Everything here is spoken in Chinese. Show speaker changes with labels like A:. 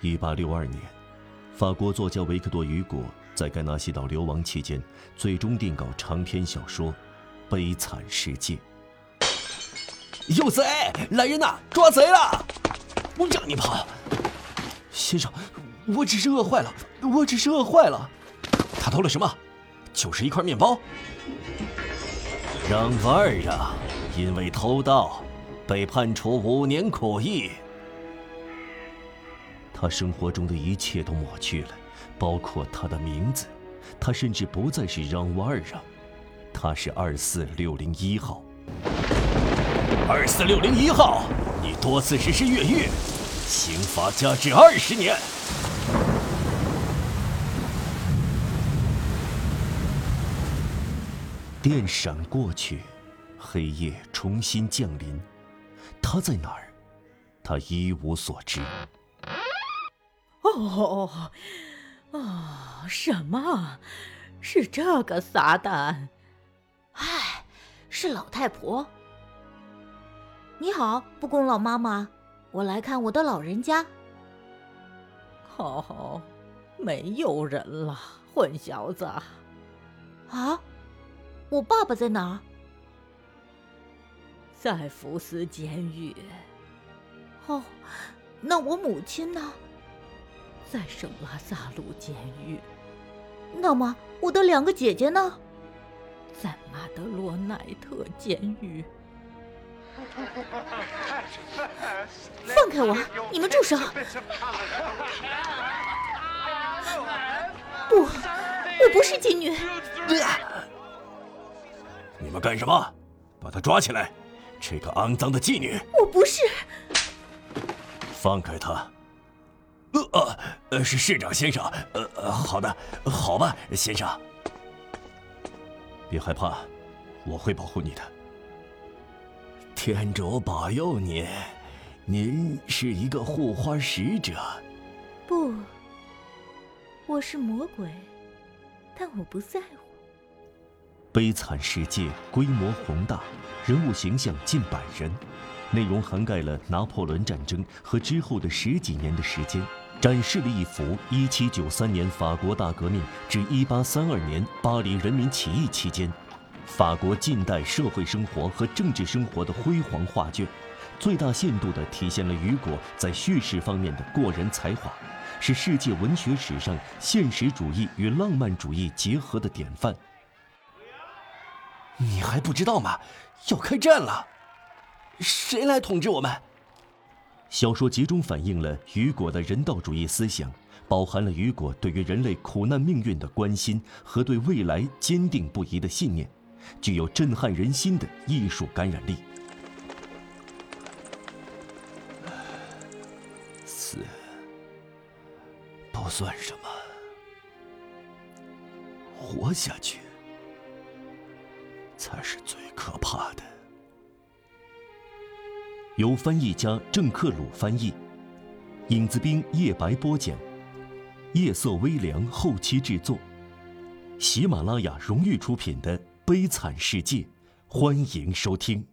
A: 一八六二年，法国作家维克多·雨果在该纳西岛流亡期间，最终定稿长篇小说《悲惨世界》。
B: 有贼！来人呐！抓贼了！我让你跑！
C: 先生，我只是饿坏了，我只是饿坏了。
B: 他偷了什么？就是一块面包。
A: 让瓦尔让因为偷盗被判处五年苦役。他生活中的一切都抹去了，包括他的名字。他甚至不再是让瓦尔让，他是二四六零一号。
B: 二四六零一号，你多次实施越狱，刑罚加至二十年。
A: 电闪过去，黑夜重新降临。他在哪儿？他一无所知。
D: 哦，哦，什么？是这个撒旦？
E: 唉，是老太婆。你好，布公老妈妈，我来看我的老人家。
D: 哦，没有人了，混小子。
E: 啊，我爸爸在哪儿？
D: 在福斯监狱。
E: 哦，那我母亲呢？
D: 在圣拉萨路监狱。
E: 那么我的两个姐姐呢？
D: 在马德罗奈特监狱。
E: 放开我！你们住手！不，我不是妓女。
B: 你们干什么？把她抓起来！这个肮脏的妓女！
E: 我不是。
A: 放开她！
B: 呃呃，是市长先生。呃呃，好的，好吧，先生。
A: 别害怕，我会保护你的。
B: 天主保佑您，您是一个护花使者。
E: 不，我是魔鬼，但我不在乎。
A: 悲惨世界规模宏大，人物形象近百人，内容涵盖了拿破仑战争和之后的十几年的时间，展示了一幅1793年法国大革命至1832年巴黎人民起义期间。法国近代社会生活和政治生活的辉煌画卷，最大限度地体现了雨果在叙事方面的过人才华，是世界文学史上现实主义与浪漫主义结合的典范。
B: 你还不知道吗？要开战了！谁来统治我们？
A: 小说集中反映了雨果的人道主义思想，饱含了雨果对于人类苦难命运的关心和对未来坚定不移的信念。具有震撼人心的艺术感染力。
B: 死不算什么，活下去才是最可怕的。
A: 由翻译家郑克鲁翻译，影子兵叶白播讲，夜色微凉后期制作，喜马拉雅荣誉出品的。悲惨世界，欢迎收听。